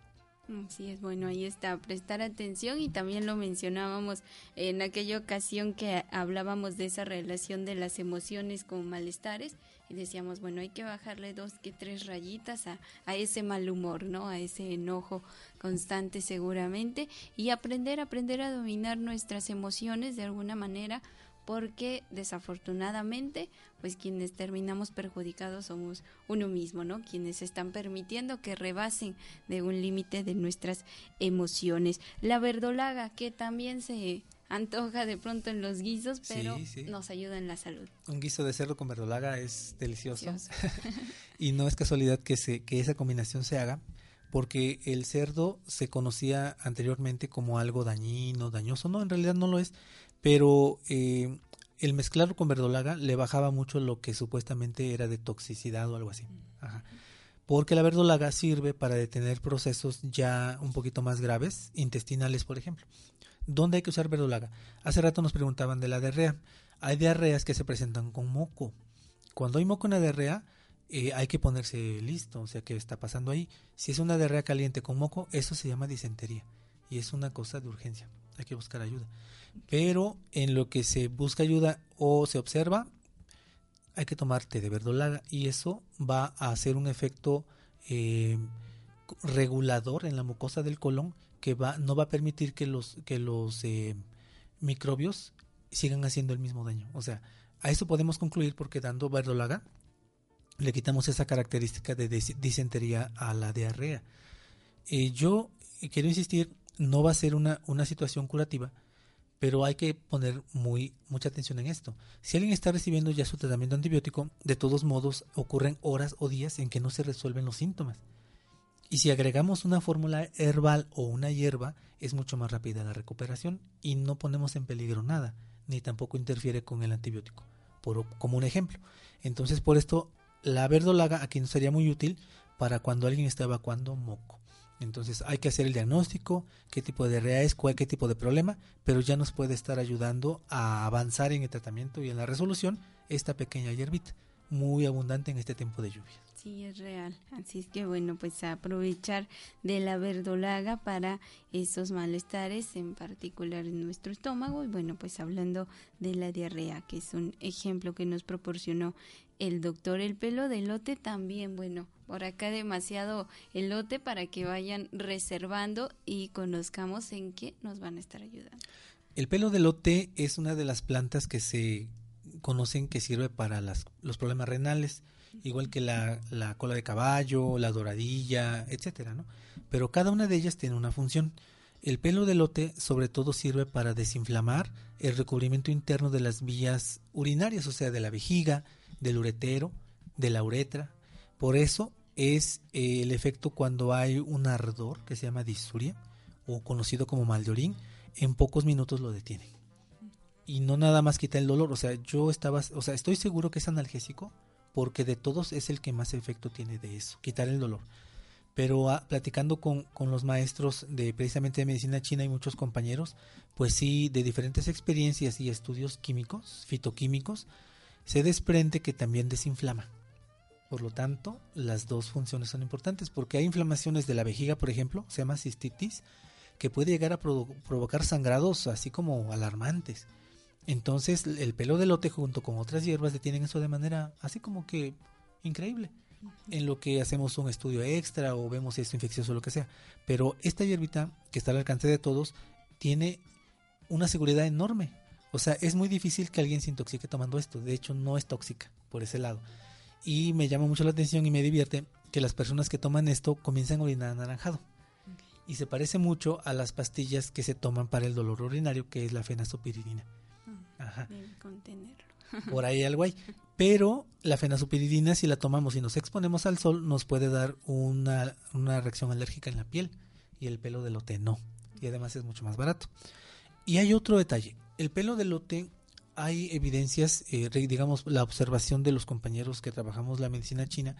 Sí, es bueno, ahí está, prestar atención y también lo mencionábamos en aquella ocasión que hablábamos de esa relación de las emociones con malestares y decíamos, bueno, hay que bajarle dos que tres rayitas a, a ese mal humor, ¿no? A ese enojo constante seguramente y aprender, aprender a dominar nuestras emociones de alguna manera porque desafortunadamente pues quienes terminamos perjudicados somos uno mismo, ¿no? Quienes están permitiendo que rebasen de un límite de nuestras emociones. La verdolaga que también se antoja de pronto en los guisos, pero nos ayuda en la salud. Un guiso de cerdo con verdolaga es delicioso. y no es casualidad que se que esa combinación se haga porque el cerdo se conocía anteriormente como algo dañino, dañoso, no, en realidad no lo es, pero eh, el mezclarlo con verdolaga le bajaba mucho lo que supuestamente era de toxicidad o algo así. Porque la verdolaga sirve para detener procesos ya un poquito más graves, intestinales, por ejemplo. ¿Dónde hay que usar verdolaga? Hace rato nos preguntaban de la diarrea. Hay diarreas que se presentan con moco. Cuando hay moco en la diarrea, eh, hay que ponerse listo, o sea, ¿qué está pasando ahí? Si es una diarrea caliente con moco, eso se llama disentería y es una cosa de urgencia hay que buscar ayuda. Pero en lo que se busca ayuda o se observa, hay que tomar té de verdolaga y eso va a hacer un efecto eh, regulador en la mucosa del colon que va no va a permitir que los que los eh, microbios sigan haciendo el mismo daño. O sea, a eso podemos concluir porque dando verdolaga le quitamos esa característica de disentería a la diarrea. Eh, yo quiero insistir, no va a ser una, una situación curativa, pero hay que poner muy mucha atención en esto. Si alguien está recibiendo ya su tratamiento antibiótico, de todos modos ocurren horas o días en que no se resuelven los síntomas. Y si agregamos una fórmula herbal o una hierba, es mucho más rápida la recuperación y no ponemos en peligro nada, ni tampoco interfiere con el antibiótico, por, como un ejemplo. Entonces, por esto, la verdolaga aquí no sería muy útil para cuando alguien está evacuando moco. Entonces hay que hacer el diagnóstico, qué tipo de diarrea es, cuál, qué tipo de problema, pero ya nos puede estar ayudando a avanzar en el tratamiento y en la resolución esta pequeña hierbita, muy abundante en este tiempo de lluvia. Sí, es real. Así es que bueno, pues aprovechar de la verdolaga para esos malestares, en particular en nuestro estómago. Y bueno, pues hablando de la diarrea, que es un ejemplo que nos proporcionó el doctor. El pelo de lote también, bueno, por acá demasiado elote para que vayan reservando y conozcamos en qué nos van a estar ayudando. El pelo de lote es una de las plantas que se conocen que sirve para los problemas renales, igual que la, la, cola de caballo, la doradilla, etcétera, ¿no? Pero cada una de ellas tiene una función. El pelo de lote sobre todo sirve para desinflamar el recubrimiento interno de las vías urinarias, o sea, de la vejiga, del uretero, de la uretra. Por eso es eh, el efecto cuando hay un ardor que se llama disuria o conocido como mal de orín, en pocos minutos lo detiene. Y no nada más quita el dolor, o sea, yo estaba, o sea, estoy seguro que es analgésico porque de todos es el que más efecto tiene de eso, quitar el dolor. Pero ah, platicando con, con, los maestros de precisamente de medicina china y muchos compañeros, pues sí, de diferentes experiencias y estudios químicos, fitoquímicos, se desprende que también desinflama. Por lo tanto, las dos funciones son importantes porque hay inflamaciones de la vejiga, por ejemplo, se llama cistitis, que puede llegar a provocar sangrados así como alarmantes. Entonces, el pelo de lote junto con otras hierbas detienen eso de manera así como que increíble. En lo que hacemos un estudio extra o vemos si es infeccioso o lo que sea. Pero esta hierbita, que está al alcance de todos, tiene una seguridad enorme. O sea, es muy difícil que alguien se intoxique tomando esto. De hecho, no es tóxica por ese lado. Y me llama mucho la atención y me divierte que las personas que toman esto comienzan a orinar anaranjado. Y se parece mucho a las pastillas que se toman para el dolor urinario, que es la fenazopiridina. Contenerlo. Por ahí algo hay. Pero la fenazopiridina, si la tomamos y nos exponemos al sol, nos puede dar una, una reacción alérgica en la piel. Y el pelo de lote no. Y además es mucho más barato. Y hay otro detalle. El pelo de lote hay evidencias, eh, digamos, la observación de los compañeros que trabajamos la medicina china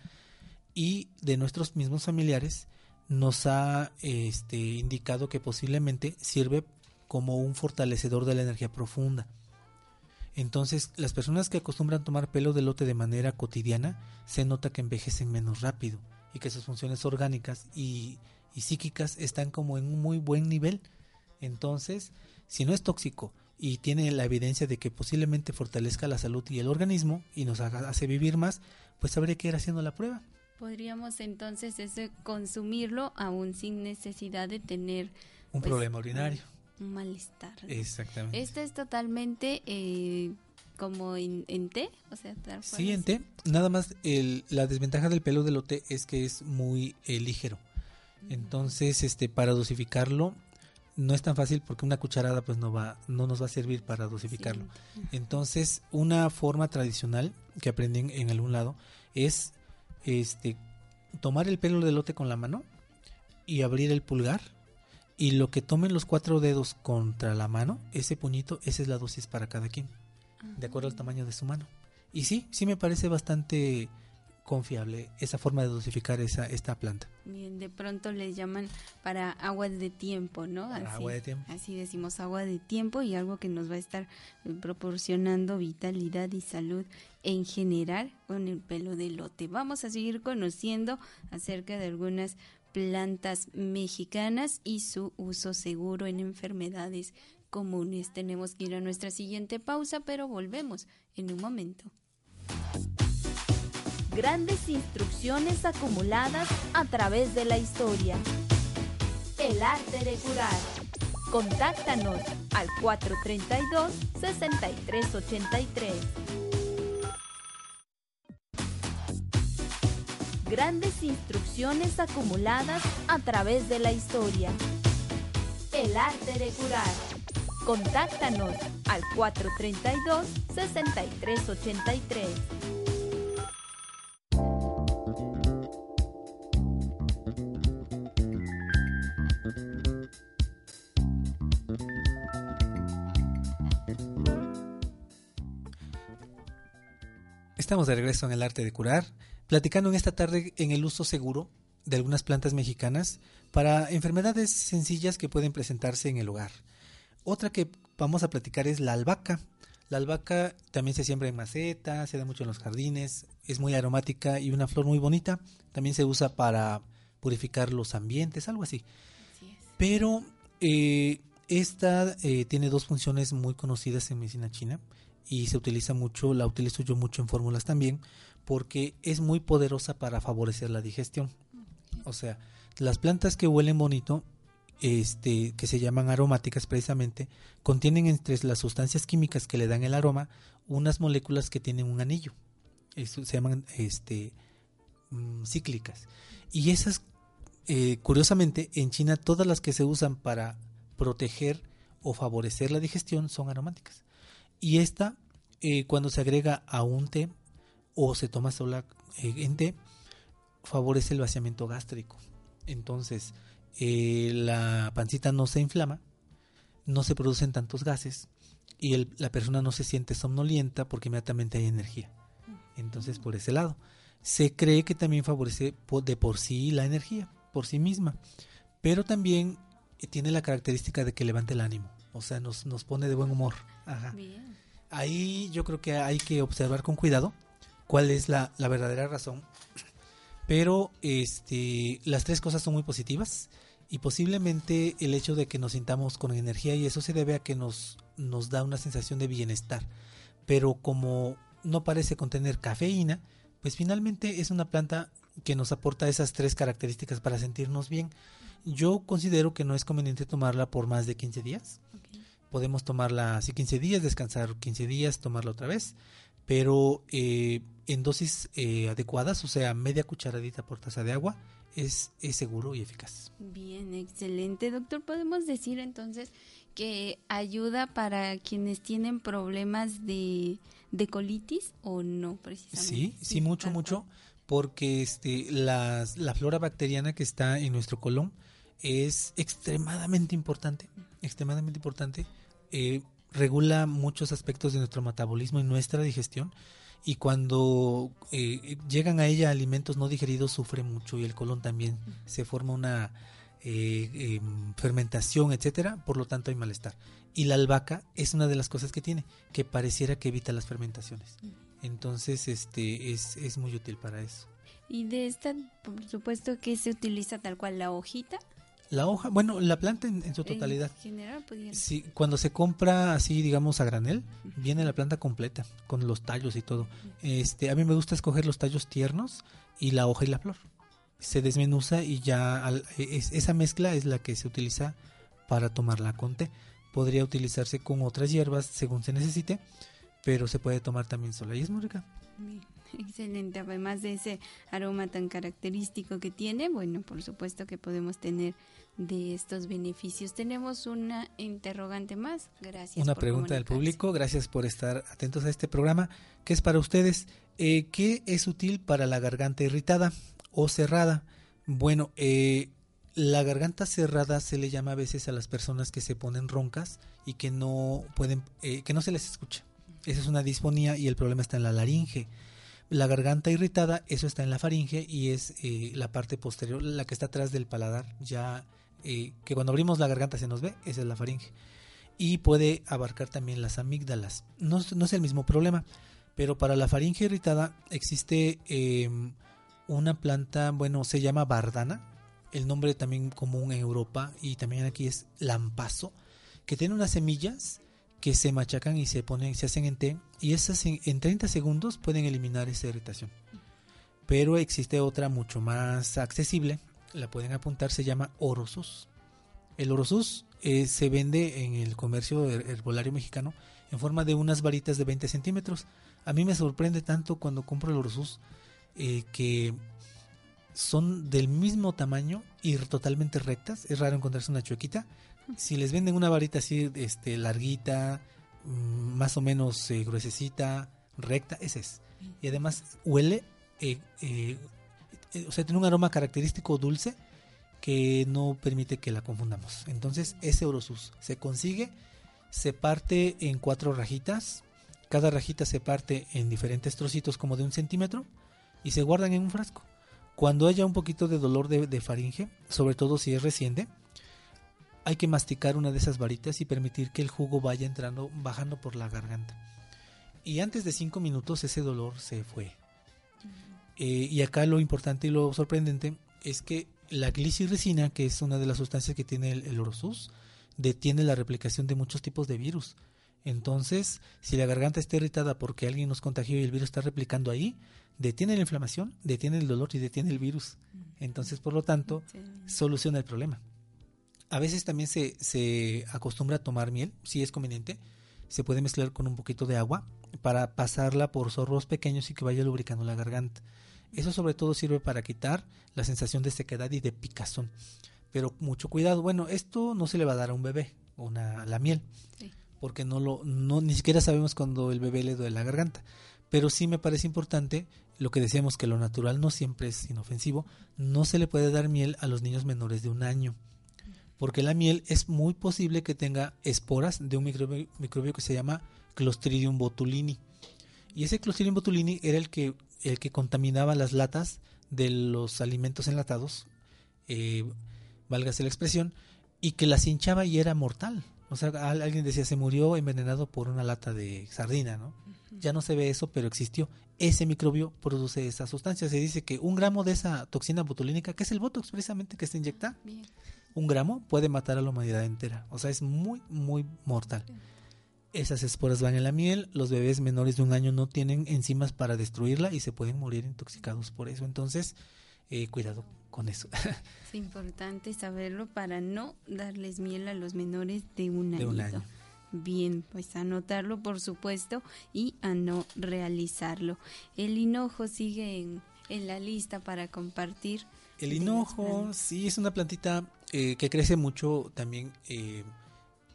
y de nuestros mismos familiares nos ha este, indicado que posiblemente sirve como un fortalecedor de la energía profunda. Entonces, las personas que acostumbran tomar pelo de lote de manera cotidiana se nota que envejecen menos rápido y que sus funciones orgánicas y, y psíquicas están como en un muy buen nivel. Entonces, si no es tóxico, y tiene la evidencia de que posiblemente fortalezca la salud y el organismo y nos haga, hace vivir más, pues habría que ir haciendo la prueba. Podríamos entonces ese consumirlo aún sin necesidad de tener un pues, problema urinario. Un, malestar. Exactamente. Este es totalmente eh, como en, té, o sea, sí, en té. Nada más el, la desventaja del pelo del té es que es muy eh, ligero. Entonces, este, para dosificarlo, no es tan fácil porque una cucharada pues no va no nos va a servir para dosificarlo. Entonces, una forma tradicional que aprendí en, algún lado es este tomar el pelo de lote con la mano y abrir el pulgar y lo que tomen los cuatro dedos contra la mano, ese puñito, esa es la dosis para cada quien, de acuerdo al tamaño de su mano. Y sí, sí me parece bastante confiable esa forma de dosificar esa esta planta. Bien, de pronto les llaman para agua de tiempo, ¿no? Así, agua de tiempo. Así decimos agua de tiempo y algo que nos va a estar eh, proporcionando vitalidad y salud en general con el pelo de lote. Vamos a seguir conociendo acerca de algunas plantas mexicanas y su uso seguro en enfermedades comunes. Tenemos que ir a nuestra siguiente pausa, pero volvemos en un momento. Grandes instrucciones acumuladas a través de la historia. El arte de curar. Contáctanos al 432-6383. Grandes instrucciones acumuladas a través de la historia. El arte de curar. Contáctanos al 432-6383. Estamos de regreso en el arte de curar, platicando en esta tarde en el uso seguro de algunas plantas mexicanas para enfermedades sencillas que pueden presentarse en el hogar. Otra que vamos a platicar es la albahaca. La albahaca también se siembra en maceta, se da mucho en los jardines, es muy aromática y una flor muy bonita. También se usa para purificar los ambientes, algo así. Pero eh, esta eh, tiene dos funciones muy conocidas en medicina china y se utiliza mucho, la utilizo yo mucho en fórmulas también, porque es muy poderosa para favorecer la digestión. O sea, las plantas que huelen bonito, este, que se llaman aromáticas precisamente, contienen entre las sustancias químicas que le dan el aroma unas moléculas que tienen un anillo. se llaman este, mm, cíclicas. Y esas, eh, curiosamente, en China todas las que se usan para proteger o favorecer la digestión son aromáticas. Y esta, eh, cuando se agrega a un té o se toma sola eh, favorece el vaciamiento gástrico. Entonces, eh, la pancita no se inflama, no se producen tantos gases y la persona no se siente somnolienta porque inmediatamente hay energía. Entonces, por ese lado, se cree que también favorece de por sí la energía, por sí misma, pero también tiene la característica de que levante el ánimo, o sea, nos, nos pone de buen humor. Ajá. Ahí yo creo que hay que observar con cuidado cuál es la, la verdadera razón. Pero este, las tres cosas son muy positivas y posiblemente el hecho de que nos sintamos con energía y eso se debe a que nos, nos da una sensación de bienestar. Pero como no parece contener cafeína, pues finalmente es una planta que nos aporta esas tres características para sentirnos bien. Yo considero que no es conveniente tomarla por más de 15 días podemos tomarla así 15 días, descansar 15 días, tomarla otra vez, pero eh, en dosis eh, adecuadas, o sea, media cucharadita por taza de agua, es, es seguro y eficaz. Bien, excelente, doctor. Podemos decir entonces que ayuda para quienes tienen problemas de, de colitis o no, precisamente. Sí, sí, mucho, mucho, porque este, la flora bacteriana que está en nuestro colon es extremadamente importante, extremadamente importante. Eh, regula muchos aspectos de nuestro metabolismo y nuestra digestión y cuando eh, llegan a ella alimentos no digeridos sufre mucho y el colon también se forma una eh, em, fermentación, etcétera, por lo tanto hay malestar. Y la albahaca es una de las cosas que tiene, que pareciera que evita las fermentaciones. Entonces, este es, es muy útil para eso. Y de esta, por supuesto que se utiliza tal cual la hojita. La hoja, bueno, la planta en, su totalidad. En general, pues, sí, cuando se compra así, digamos, a granel, viene la planta completa, con los tallos y todo. Este, a mí me gusta escoger los tallos tiernos y la hoja y la flor. Se desmenuza y ya esa mezcla es la que se utiliza para tomarla con té. Podría utilizarse con otras hierbas según se necesite, pero se puede tomar también sola y es muy rica. Excelente, además de ese aroma tan característico que tiene, bueno, por supuesto que podemos tener de estos beneficios. Tenemos una interrogante más. Gracias. Una pregunta del público. Gracias por estar atentos a este programa que es para ustedes. Eh, ¿Qué es útil para la garganta irritada o cerrada? Bueno, eh, la garganta cerrada se le llama a veces a las personas que se ponen roncas y que no pueden, eh, que no se les escucha. Esa es una disfonía y el problema está en la laringe. La garganta irritada, eso está en la faringe y es eh, la parte posterior, la que está atrás del paladar, ya eh, que cuando abrimos la garganta se nos ve, esa es la faringe. Y puede abarcar también las amígdalas. No, es el mismo problema, pero para la faringe irritada existe em, una planta, bueno, se llama bardana, el nombre también común en Europa y también aquí es lampazo, que tiene unas semillas que se machacan y se ponen, se hacen en té y esas en, en 30 segundos pueden eliminar esa irritación. Pero existe otra mucho más accesible, la pueden apuntar, se llama Orosus. El Orosus eh, se vende en el comercio herbolario mexicano en forma de unas varitas de 20 centímetros. A mí me sorprende tanto cuando compro el Orosus eh, que son del mismo tamaño y totalmente rectas. Es raro encontrarse una chuequita. Si les venden una varita así, este, larguita, mm, más o menos eh, gruesecita, recta, ese es. Y además huele, eh, eh, o sea, tiene un aroma característico dulce que no permite que la confundamos. Entonces, ese Orosus se consigue, se parte en cuatro rajitas. Cada rajita se parte en diferentes trocitos como de un centímetro y se guardan en un frasco. Cuando haya un poquito de dolor de, faringe, sobre todo si es reciente, hay que masticar una de esas varitas y permitir que el jugo vaya entrando, bajando por la garganta. Y antes de cinco minutos ese dolor se fue. Eh, y acá lo importante y lo sorprendente es que la glicirricina, que es una de las sustancias que tiene el, el Orosus, detiene la replicación de muchos tipos de virus. Entonces, si la garganta está irritada porque alguien nos contagió y el virus está replicando ahí, detiene la inflamación, detiene el dolor y detiene el virus. Entonces, por lo tanto, soluciona el problema. A veces también se, se acostumbra a tomar miel, si es conveniente. Se puede mezclar con un poquito de agua para pasarla por zorros pequeños y que vaya lubricando la garganta. Eso sobre todo sirve para quitar la sensación de sequedad y de picazón. Pero mucho cuidado. Bueno, esto no se le va a dar a un bebé, una, la miel, porque no lo, no, ni siquiera sabemos cuando el bebé le duele la garganta. Pero sí me parece importante lo que decíamos que lo natural no siempre es inofensivo. No se le puede dar miel a los niños menores de un año. Porque la miel es muy posible que tenga esporas de un microbio, microbio que se llama Clostridium botulini. Y ese Clostridium botulini era el que, el que contaminaba las latas de los alimentos enlatados, eh, válgase la expresión, y que las hinchaba y era mortal. O sea, alguien decía, se murió envenenado por una lata de sardina, ¿no? Ya no se ve eso, pero existió. Ese microbio produce esa sustancia. Se dice que un gramo de esa toxina botulínica, que es el botox precisamente que se inyecta, un gramo puede matar a la humanidad entera. O sea, es muy, muy mortal. Esas esporas van en la miel, los bebés menores de un año no tienen enzimas para destruirla y se pueden morir intoxicados por eso. Entonces, eh, cuidado con eso. Es importante saberlo para no darles miel a los menores de un, de un año. Bien, pues anotarlo por supuesto y a no realizarlo. El hinojo sigue en, la lista para compartir. El hinojo, sí, es una plantita eh, que crece mucho también eh,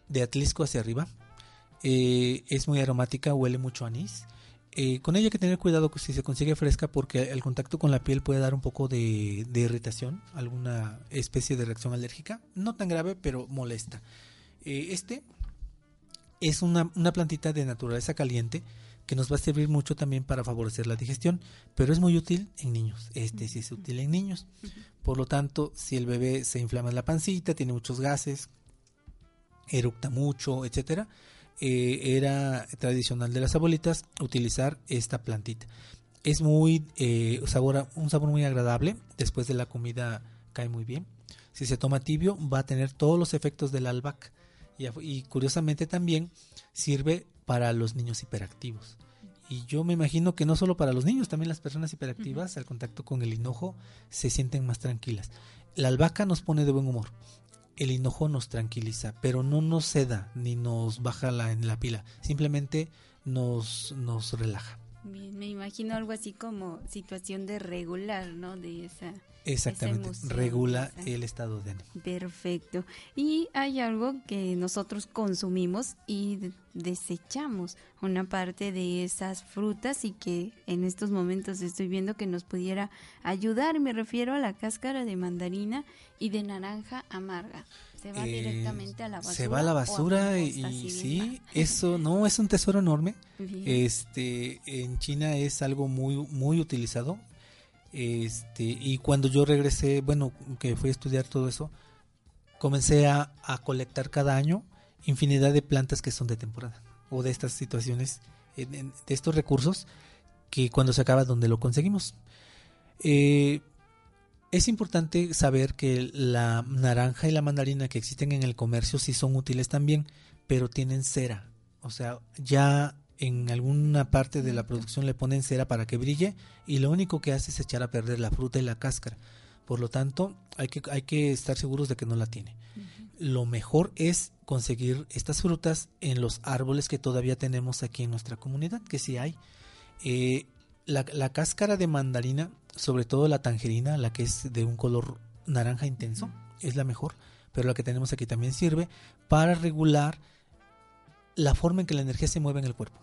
de Atlisco hacia arriba. Eh, es muy aromática, huele mucho a anís. con ella hay que tener cuidado si se consigue fresca porque el contacto con la piel puede dar un poco de, de irritación, alguna especie de reacción alérgica. No tan grave, pero molesta. este es una, plantita de naturaleza caliente que nos va a servir mucho también para favorecer la digestión, pero es muy útil en niños. Este sí es útil en niños. Por lo tanto, si el bebé se inflama en la pancita, tiene muchos gases, eructa mucho, etcétera, eh, era tradicional de las abuelitas utilizar esta plantita. Es muy eh, un sabor muy agradable. Después de la comida cae muy bien. Si se toma tibio, va a tener todos los efectos del albahaca y, curiosamente también sirve para los niños hiperactivos. Y yo me imagino que no solo para los niños, también las personas hiperactivas al contacto con el hinojo se sienten más tranquilas. La albahaca nos pone de buen humor. El hinojo nos tranquiliza, pero no nos seda ni nos baja la, en la pila, simplemente nos, nos relaja. Bien, me imagino algo así como situación de regular, ¿no? De esa Exactamente, regula el estado de ánimo. Perfecto. Y hay algo que nosotros consumimos y desechamos una parte de esas frutas y que en estos momentos estoy viendo que nos pudiera ayudar. Me refiero a la cáscara de mandarina y de naranja amarga. Se va eh, directamente a la basura. Se va a la basura y, sí, eso no es un tesoro enorme. Este en China es algo muy muy utilizado este, y cuando yo regresé, bueno, que fui a estudiar todo eso, comencé a, colectar cada año infinidad de plantas que son de temporada o de estas situaciones, de estos recursos que cuando se acaba, donde lo conseguimos. Eh, Es importante saber que la naranja y la mandarina que existen en el comercio sí son útiles también, pero tienen cera. O sea, ya en alguna parte de la producción le ponen cera para que brille y lo único que hace es echar a perder la fruta y la cáscara. Por lo tanto, hay que, hay que estar seguros de que no la tiene. Lo mejor es conseguir estas frutas en los árboles que todavía tenemos aquí en nuestra comunidad, que sí hay. Eh, la, la, cáscara de mandarina, sobre todo la tangerina, la que es de un color naranja intenso, es la mejor, pero la que tenemos aquí también sirve para regular la forma en que la energía se mueve en el cuerpo.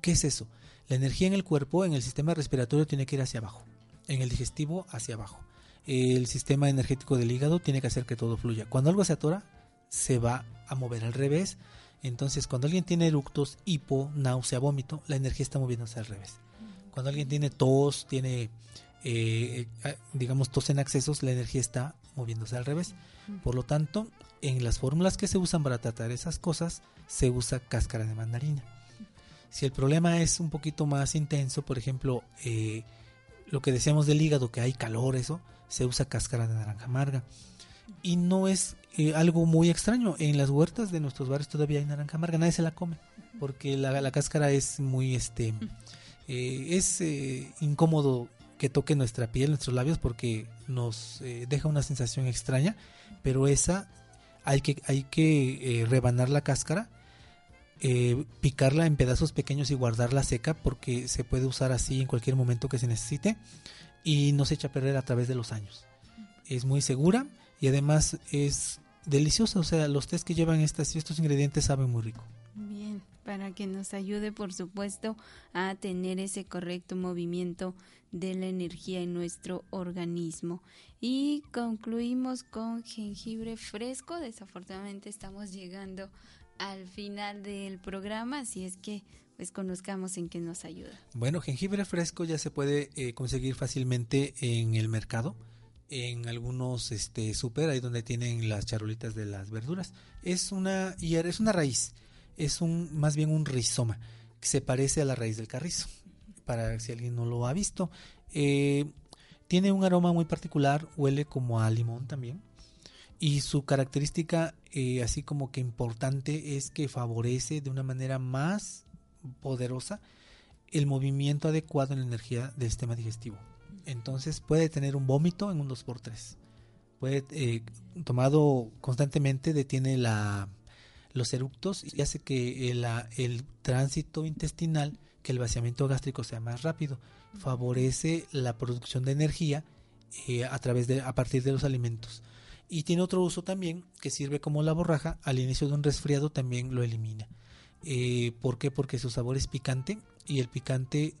¿Qué es eso? La energía en el cuerpo, en el sistema respiratorio, tiene que ir hacia abajo, en el digestivo hacia abajo. El sistema energético del hígado tiene que hacer que todo fluya. Cuando algo se atora, se va a mover al revés. Entonces, cuando alguien tiene eructos, hipo, náusea, vómito, la energía está moviéndose al revés. Cuando alguien tiene tos, tiene, eh, eh, digamos, tos en accesos, la energía está moviéndose al revés. Por lo tanto, en las fórmulas que se usan para tratar esas cosas, se usa cáscara de mandarina. Si el problema es un poquito más intenso, por ejemplo, eh, lo que decíamos del hígado, que hay calor, eso, se usa cáscara de naranja amarga. Y no es algo muy extraño. En las huertas de nuestros barrios todavía hay naranja amarga, nadie se la come, porque la, la cáscara es muy, este, eh, es eh, incómodo que toque nuestra piel, nuestros labios, porque nos eh, deja una sensación extraña, pero esa hay que, hay que rebanar la cáscara, picarla en pedazos pequeños y guardarla seca, porque se puede usar así en cualquier momento que se necesite y no se echa a perder a través de los años. Es muy segura y además es deliciosa, o sea, los tés que llevan estas, estos ingredientes saben muy rico para que nos ayude, por supuesto, a tener ese correcto movimiento de la energía en nuestro organismo. Y concluimos con jengibre fresco. Desafortunadamente estamos llegando al final del programa, así es que pues conozcamos en qué nos ayuda. Bueno, jengibre fresco ya se puede eh, conseguir fácilmente en el mercado en algunos este super ahí donde tienen las charolitas de las verduras. Es una es una raíz es un más bien un rizoma que se parece a la raíz del carrizo para si alguien no lo ha visto. Eh, tiene un aroma muy particular huele como a limón también y su característica eh, así como que importante es que favorece de una manera más poderosa el movimiento adecuado en la energía del sistema digestivo. Entonces puede tener un vómito en un 2x3 puede eh, tomado constantemente detiene la los eructos y hace que el, el tránsito intestinal, que el vaciamiento gástrico sea más rápido, favorece la producción de energía eh, a través de a partir de los alimentos. Y tiene otro uso también que sirve como la borraja, al inicio de un resfriado también lo elimina. Eh, ¿Por qué? Porque su sabor es picante y el picante,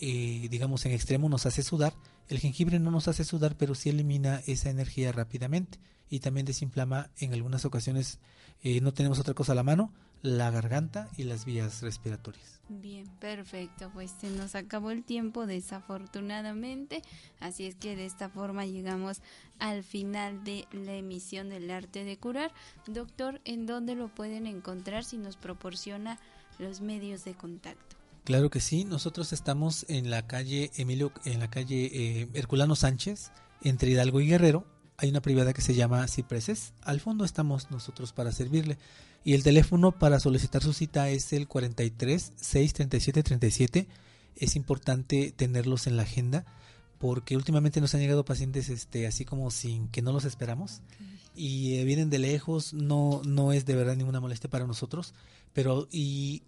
eh, digamos en extremo, nos hace sudar. El jengibre no nos hace sudar, pero sí elimina esa energía rápidamente y también desinflama en algunas ocasiones eh, no tenemos otra cosa a la mano, la garganta y las vías respiratorias. Bien, perfecto. Pues se nos acabó el tiempo desafortunadamente, así es que de esta forma llegamos al final de la emisión del arte de curar. Doctor, ¿en dónde lo pueden encontrar si nos proporciona los medios de contacto? Claro que sí, nosotros estamos en la calle Emilio, en la calle eh, Herculano Sánchez, entre Hidalgo y Guerrero, hay una privada que se llama Cipreses. Al fondo estamos nosotros para servirle. Y el teléfono para solicitar su cita es el 43 637 37. Es importante tenerlos en la agenda porque últimamente nos han llegado pacientes este así como sin que no los esperamos y eh, vienen de lejos, no no es de verdad ninguna molestia para nosotros, pero y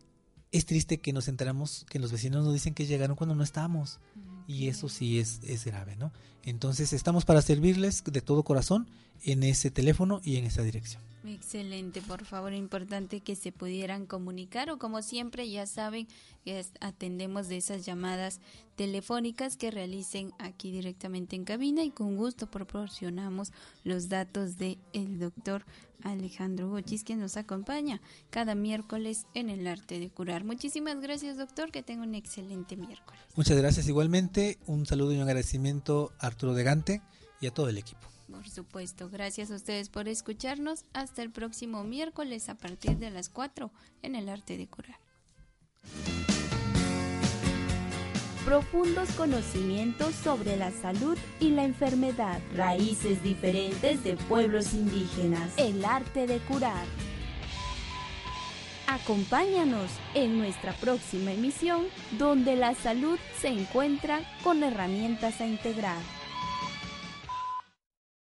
es triste que nos enteramos que los vecinos nos dicen que llegaron cuando no estamos y eso sí es, es grave, ¿no? Entonces estamos para servirles de todo corazón en ese teléfono y en esa dirección. Excelente, por favor, importante que se pudieran comunicar o como siempre ya saben que atendemos de esas llamadas telefónicas que realicen aquí directamente en cabina y con gusto proporcionamos los datos de el doctor Alejandro Gochis que nos acompaña cada miércoles en el arte de curar. Muchísimas gracias doctor, que tenga un excelente miércoles. Muchas gracias igualmente, un saludo y un agradecimiento a Arturo Degante y a todo el equipo. Por supuesto, gracias a ustedes por escucharnos. Hasta el próximo miércoles a partir de las 4 en el arte de curar. profundos conocimientos sobre la salud y la enfermedad, raíces diferentes de pueblos indígenas, el arte de curar. Acompáñanos en nuestra próxima emisión donde la salud se encuentra con herramientas a integrar.